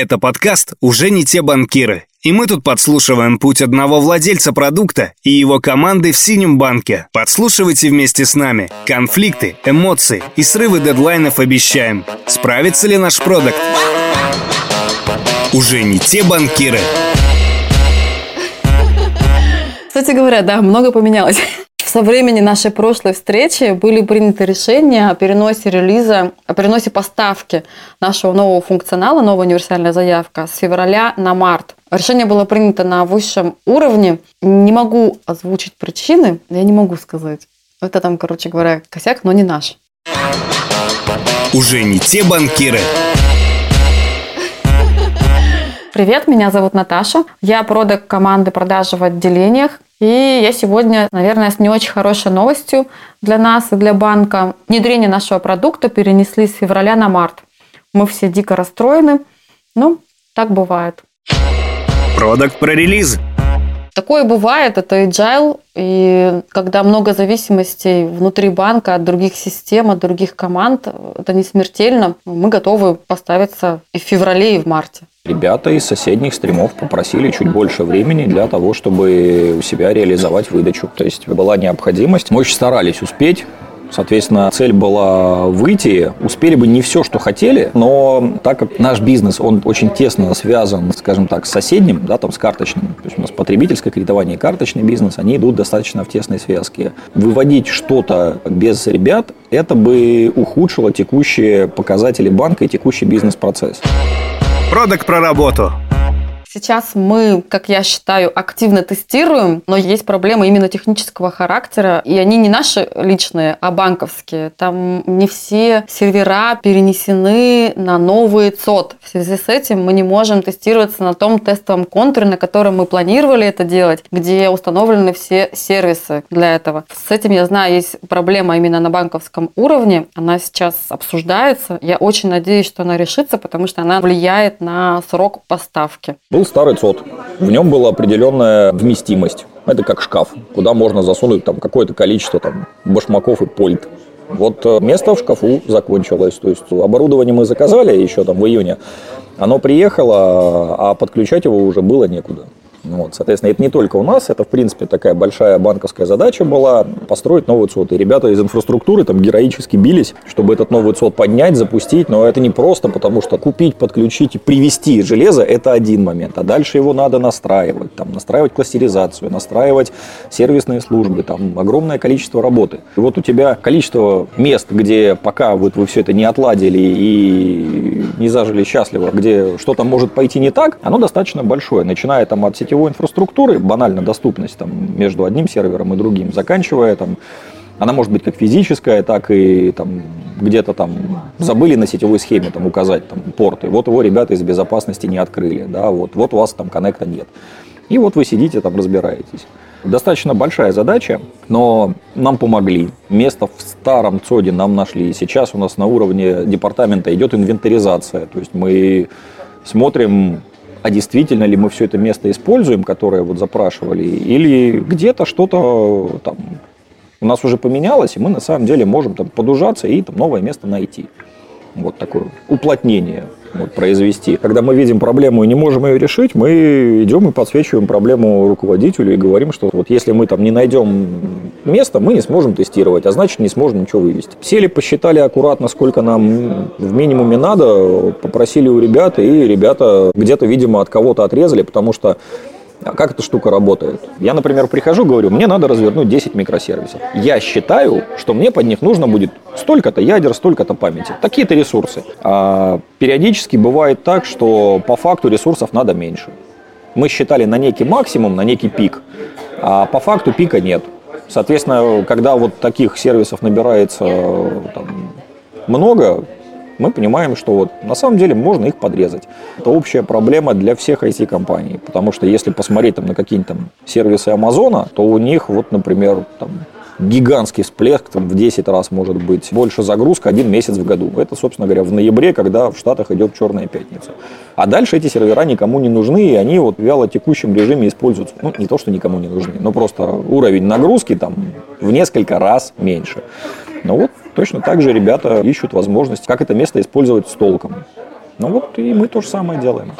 Это подкаст «Уже не те банкиры». И мы тут подслушиваем путь одного владельца продукта и его команды в синем банке. Подслушивайте вместе с нами. Конфликты, эмоции и срывы дедлайнов обещаем. Справится ли наш продукт? Уже не те банкиры. Кстати говоря, да, много поменялось. Со времени нашей прошлой встречи были приняты решения о переносе релиза, о переносе поставки нашего нового функционала, новая универсальная заявка с февраля на март. Решение было принято на высшем уровне. Не могу озвучить причины, я не могу сказать. Это там, короче говоря, косяк, но не наш. Уже не те банкиры. Привет, меня зовут Наташа. Я продак команды продажи в отделениях. И я сегодня, наверное, с не очень хорошей новостью для нас и для банка. Внедрение нашего продукта перенесли с февраля на март. Мы все дико расстроены. Ну, так бывает. Продукт про релиз. Такое бывает, это agile, и когда много зависимостей внутри банка от других систем, от других команд, это не смертельно. Мы готовы поставиться и в феврале, и в марте. Ребята из соседних стримов попросили чуть больше времени для того, чтобы у себя реализовать выдачу. То есть была необходимость. Мы очень старались успеть. Соответственно, цель была выйти. Успели бы не все, что хотели, но так как наш бизнес, он очень тесно связан, скажем так, с соседним, да, там, с карточным, то есть у нас потребительское кредитование и карточный бизнес, они идут достаточно в тесной связке. Выводить что-то без ребят, это бы ухудшило текущие показатели банка и текущий бизнес-процесс. Продукт про работу. Сейчас мы, как я считаю, активно тестируем, но есть проблемы именно технического характера, и они не наши личные, а банковские. Там не все сервера перенесены на новый ЦОД. В связи с этим мы не можем тестироваться на том тестовом контуре, на котором мы планировали это делать, где установлены все сервисы для этого. С этим, я знаю, есть проблема именно на банковском уровне. Она сейчас обсуждается. Я очень надеюсь, что она решится, потому что она влияет на срок поставки был старый ЦОД. В нем была определенная вместимость. Это как шкаф, куда можно засунуть там какое-то количество там, башмаков и польт. Вот э, место в шкафу закончилось. То есть оборудование мы заказали еще там в июне. Оно приехало, а подключать его уже было некуда. Вот, соответственно, это не только у нас, это, в принципе, такая большая банковская задача была построить новый ЦОД. И ребята из инфраструктуры там героически бились, чтобы этот новый ЦОД поднять, запустить, но это не просто, потому что купить, подключить и привести железо – это один момент, а дальше его надо настраивать, там, настраивать кластеризацию, настраивать сервисные службы, там огромное количество работы. И вот у тебя количество мест, где пока вот вы все это не отладили и не зажили счастливо, где что-то может пойти не так, оно достаточно большое, начиная там от сетевой сетевой инфраструктуры, банально доступность там, между одним сервером и другим, заканчивая там, она может быть как физическая, так и там, где-то там забыли на сетевой схеме там, указать там, порты. Вот его ребята из безопасности не открыли. Да, вот, вот у вас там коннекта нет. И вот вы сидите там разбираетесь. Достаточно большая задача, но нам помогли. Место в старом ЦОДе нам нашли. Сейчас у нас на уровне департамента идет инвентаризация. То есть мы смотрим а действительно ли мы все это место используем, которое вот запрашивали, или где-то что-то там у нас уже поменялось, и мы на самом деле можем там подужаться и там новое место найти. Вот такое уплотнение вот, произвести. Когда мы видим проблему и не можем ее решить, мы идем и подсвечиваем проблему руководителю и говорим, что вот если мы там не найдем место, мы не сможем тестировать, а значит не сможем ничего вывести. Сели, посчитали аккуратно, сколько нам в минимуме надо, попросили у ребят, и ребята где-то, видимо, от кого-то отрезали, потому что а как эта штука работает? Я, например, прихожу, говорю, мне надо развернуть 10 микросервисов. Я считаю, что мне под них нужно будет столько-то ядер, столько-то памяти. Такие-то ресурсы. А периодически бывает так, что по факту ресурсов надо меньше. Мы считали на некий максимум, на некий пик, а по факту пика нет. Соответственно, когда вот таких сервисов набирается там, много, мы понимаем, что вот на самом деле можно их подрезать. Это общая проблема для всех IT-компаний, потому что если посмотреть там, на какие-нибудь там сервисы Амазона, то у них вот, например, там, гигантский всплеск, там, в 10 раз может быть больше загрузка один месяц в году. Это, собственно говоря, в ноябре, когда в Штатах идет черная пятница. А дальше эти сервера никому не нужны, и они вот вяло текущем режиме используются. Ну, не то, что никому не нужны, но просто уровень нагрузки там в несколько раз меньше. Но вот точно так же ребята ищут возможность, как это место использовать с толком. Ну вот и мы то же самое делаем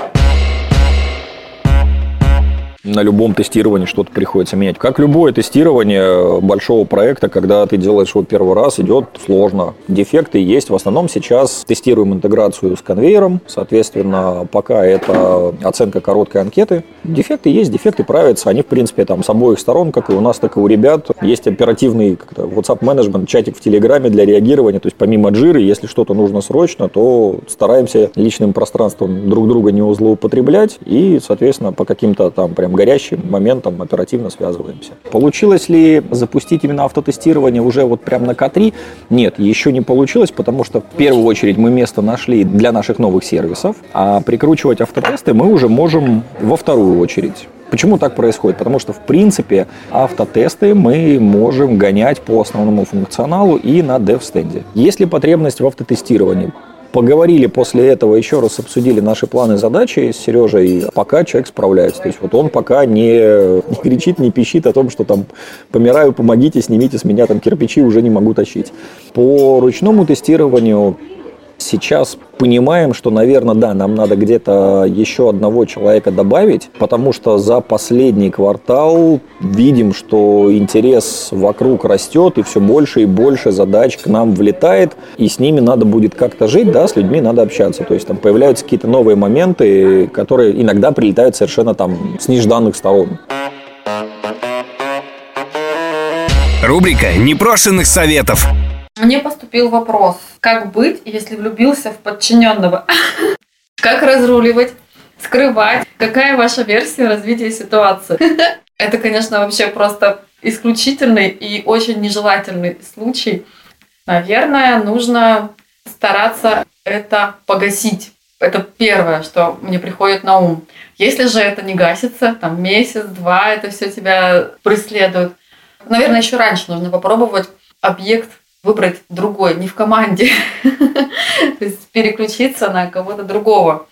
на любом тестировании что-то приходится менять. Как любое тестирование большого проекта, когда ты делаешь его первый раз, идет сложно. Дефекты есть. В основном сейчас тестируем интеграцию с конвейером. Соответственно, пока это оценка короткой анкеты. Дефекты есть, дефекты правятся. Они, в принципе, там с обоих сторон, как и у нас, так и у ребят. Есть оперативный WhatsApp менеджмент, чатик в Телеграме для реагирования. То есть помимо джиры, если что-то нужно срочно, то стараемся личным пространством друг друга не злоупотреблять и, соответственно, по каким-то там прям горящим моментом оперативно связываемся. Получилось ли запустить именно автотестирование уже вот прям на К3? Нет, еще не получилось, потому что в первую очередь мы место нашли для наших новых сервисов, а прикручивать автотесты мы уже можем во вторую очередь. Почему так происходит? Потому что, в принципе, автотесты мы можем гонять по основному функционалу и на. Есть ли потребность в автотестировании? Поговорили после этого, еще раз обсудили наши планы задачи с Сережей, пока человек справляется. То есть вот он пока не, не кричит, не пищит о том, что там помираю, помогите, снимите с меня там кирпичи, уже не могу тащить. По ручному тестированию Сейчас понимаем, что, наверное, да, нам надо где-то еще одного человека добавить, потому что за последний квартал видим, что интерес вокруг растет, и все больше и больше задач к нам влетает, и с ними надо будет как-то жить, да, с людьми надо общаться. То есть там появляются какие-то новые моменты, которые иногда прилетают совершенно там с нежданных сторон. Рубрика непрошенных советов. Мне поступил вопрос, как быть, если влюбился в подчиненного? Как разруливать, скрывать? Какая ваша версия развития ситуации? Это, конечно, вообще просто исключительный и очень нежелательный случай. Наверное, нужно стараться это погасить. Это первое, что мне приходит на ум. Если же это не гасится, там месяц-два это все тебя преследует. Наверное, еще раньше нужно попробовать объект выбрать другой, не в команде. То есть переключиться на кого-то другого.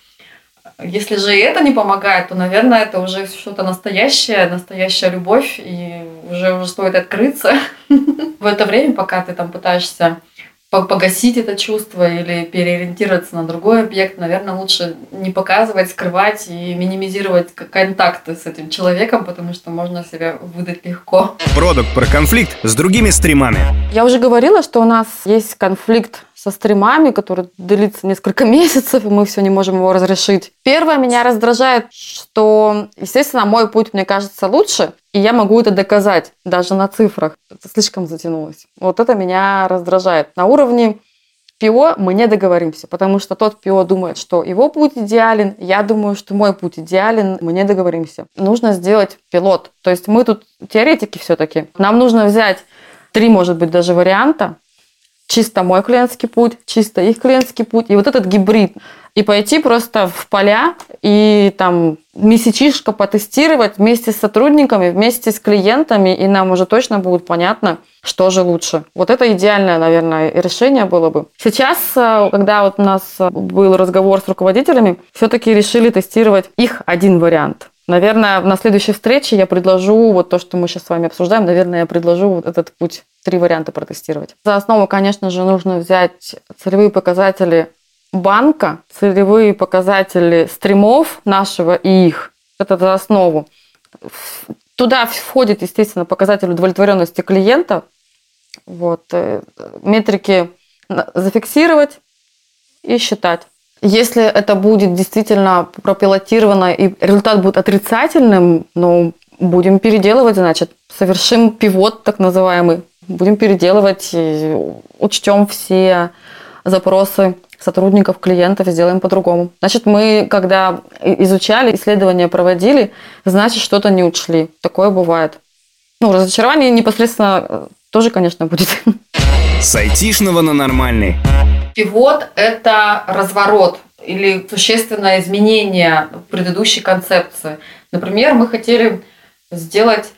Если же и это не помогает, то, наверное, это уже что-то настоящее, настоящая любовь, и уже, уже стоит открыться. В это время, пока ты там пытаешься погасить это чувство или переориентироваться на другой объект, наверное, лучше не показывать, скрывать и минимизировать контакты с этим человеком, потому что можно себя выдать легко. Продукт про конфликт с другими стримами. Я уже говорила, что у нас есть конфликт со стримами, который длится несколько месяцев, и мы все не можем его разрешить. Первое, меня раздражает, что, естественно, мой путь, мне кажется, лучше, и я могу это доказать даже на цифрах. Это слишком затянулось. Вот это меня раздражает. На уровне ПИО мы не договоримся, потому что тот ПИО думает, что его путь идеален, я думаю, что мой путь идеален, мы не договоримся. Нужно сделать пилот. То есть мы тут теоретики все-таки. Нам нужно взять три, может быть, даже варианта, чисто мой клиентский путь, чисто их клиентский путь, и вот этот гибрид. И пойти просто в поля и там месячишко потестировать вместе с сотрудниками, вместе с клиентами, и нам уже точно будет понятно, что же лучше. Вот это идеальное, наверное, решение было бы. Сейчас, э, когда вот у нас э, был разговор с руководителями, все-таки решили тестировать их один вариант. Наверное, на следующей встрече я предложу вот то, что мы сейчас с вами обсуждаем, наверное, я предложу вот этот путь три варианта протестировать. За основу, конечно же, нужно взять целевые показатели банка, целевые показатели стримов нашего и их. Это за основу. Туда входит, естественно, показатель удовлетворенности клиента. Вот. Э, метрики зафиксировать и считать. Если это будет действительно пропилотировано и результат будет отрицательным, ну, будем переделывать, значит, совершим пивот так называемый, будем переделывать, учтем все запросы сотрудников, клиентов, сделаем по-другому. Значит, мы, когда изучали, исследования проводили, значит, что-то не учли. Такое бывает. Ну, разочарование непосредственно э, тоже, конечно, будет. С айтишного на нормальный. Пивот – это разворот или существенное изменение предыдущей концепции. Например, мы хотели сделать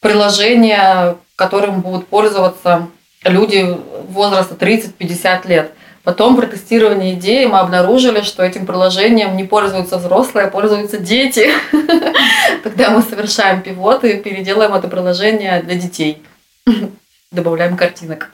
приложение, которым будут пользоваться люди возраста 30-50 лет. Потом при тестировании идеи мы обнаружили, что этим приложением не пользуются взрослые, а пользуются дети. Тогда мы совершаем пивот и переделаем это приложение для детей. Добавляем картинок.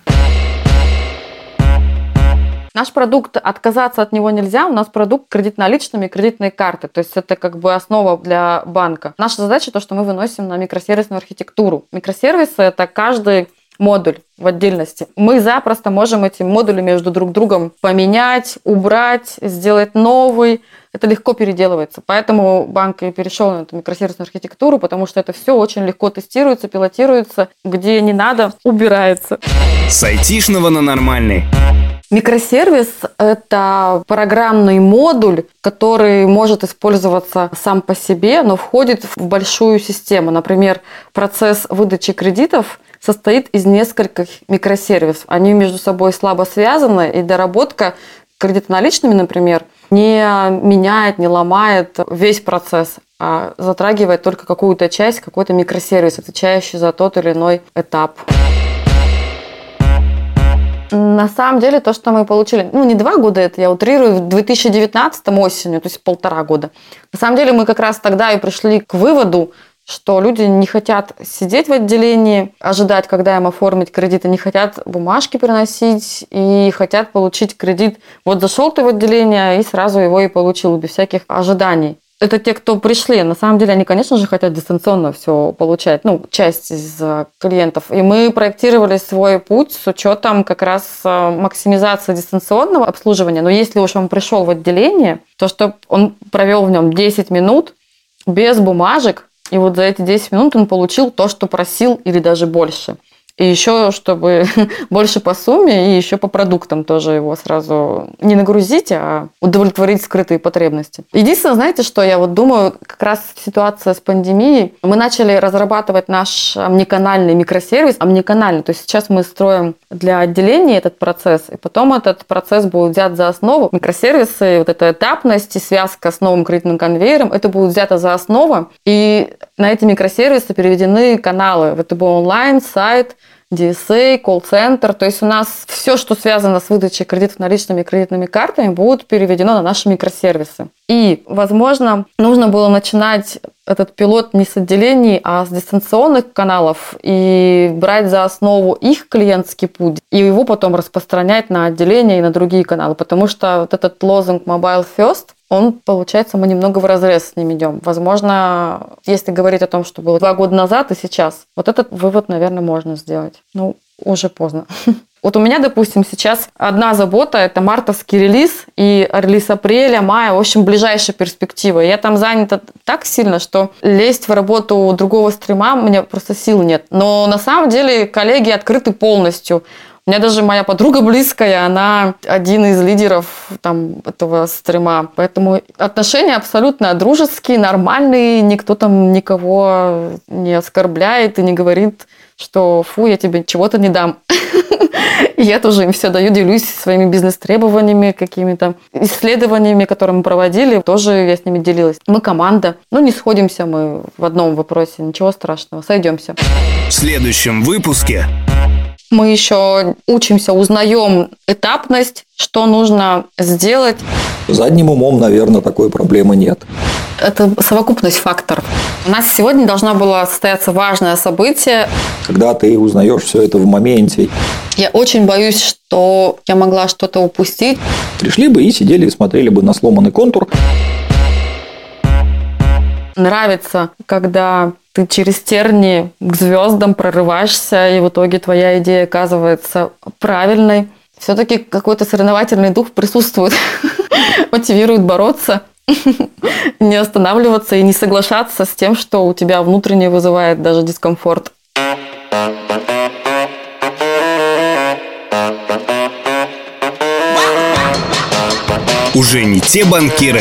Наш продукт, отказаться от него нельзя. У нас продукт кредит наличными, кредитные карты. То есть это как бы основа для банка. Наша задача то, что мы выносим на микросервисную архитектуру. Микросервисы – это каждый модуль в отдельности. Мы запросто можем эти модули между друг другом поменять, убрать, сделать новый. Это легко переделывается. Поэтому банк и перешел на эту микросервисную архитектуру, потому что это все очень легко тестируется, пилотируется, где не надо, убирается. С айтишного на нормальный. Микросервис – это программный модуль, который может использоваться сам по себе, но входит в большую систему. Например, процесс выдачи кредитов состоит из нескольких микросервисов. Они между собой слабо связаны, и доработка кредитоналичными, например, не меняет, не ломает весь процесс, а затрагивает только какую-то часть, какой-то микросервис, отвечающий за тот или иной этап. На самом деле, то, что мы получили, ну, не два года, это я утрирую, в 2019 осенью, то есть полтора года. На самом деле, мы как раз тогда и пришли к выводу, что люди не хотят сидеть в отделении, ожидать, когда им оформить кредит, они хотят бумажки приносить и хотят получить кредит. Вот зашел ты в отделение и сразу его и получил без всяких ожиданий. Это те, кто пришли. На самом деле они, конечно же, хотят дистанционно все получать, ну, часть из э, клиентов. И мы проектировали свой путь с учетом как раз э, максимизации дистанционного обслуживания. Но если уж он пришел в отделение, то чтобы он провел в нем 10 минут без бумажек, и вот за эти 10 минут он получил то, что просил, или даже больше. И еще, чтобы больше по сумме, и еще по продуктам тоже его сразу не нагрузить, а удовлетворить скрытые потребности. Единственное, знаете, что я вот думаю, как раз ситуация с пандемией, мы начали разрабатывать наш омниканальный микросервис, омниканальный, то есть сейчас мы строим для отделения этот процесс, и потом этот процесс будет взят за основу. Микросервисы, вот эта этапность и связка с новым кредитным конвейером, это будет взято за основу, и на эти микросервисы переведены каналы. Это был онлайн, сайт, DSA, колл-центр. То есть у нас все, что связано с выдачей кредитов наличными кредитными картами, будет переведено на наши микросервисы. И, возможно, нужно было начинать этот пилот не с отделений, а с дистанционных каналов и брать за основу их клиентский путь и его потом распространять на отделения и на другие каналы. Потому что вот этот лозунг Mobile First – он, получается, мы немного в разрез с ним идем. Возможно, если говорить о том, что было два года назад и сейчас, вот этот вывод, наверное, можно сделать. Ну, уже поздно. Вот у меня, допустим, сейчас одна забота – это мартовский релиз и релиз апреля, мая, в общем, ближайшая перспектива. Я там занята так сильно, что лезть в работу другого стрима у меня просто сил нет. Но на самом деле коллеги открыты полностью. Меня даже моя подруга близкая, она один из лидеров там, этого стрима. Поэтому отношения абсолютно дружеские, нормальные. Никто там никого не оскорбляет и не говорит, что фу, я тебе чего-то не дам. Я тоже им все даю, делюсь своими бизнес-требованиями, какими-то исследованиями, которые мы проводили. Тоже я с ними делилась. Мы команда. Ну, не сходимся мы в одном вопросе. Ничего страшного. Сойдемся. В следующем выпуске мы еще учимся, узнаем этапность, что нужно сделать. Задним умом, наверное, такой проблемы нет. Это совокупность факторов. У нас сегодня должно было состояться важное событие. Когда ты узнаешь все это в моменте. Я очень боюсь, что я могла что-то упустить. Пришли бы и сидели и смотрели бы на сломанный контур. Нравится, когда ты через терни к звездам прорываешься, и в итоге твоя идея оказывается правильной. Все-таки какой-то соревновательный дух присутствует, мотивирует бороться, не останавливаться и не соглашаться с тем, что у тебя внутренне вызывает даже дискомфорт. Уже не те банкиры,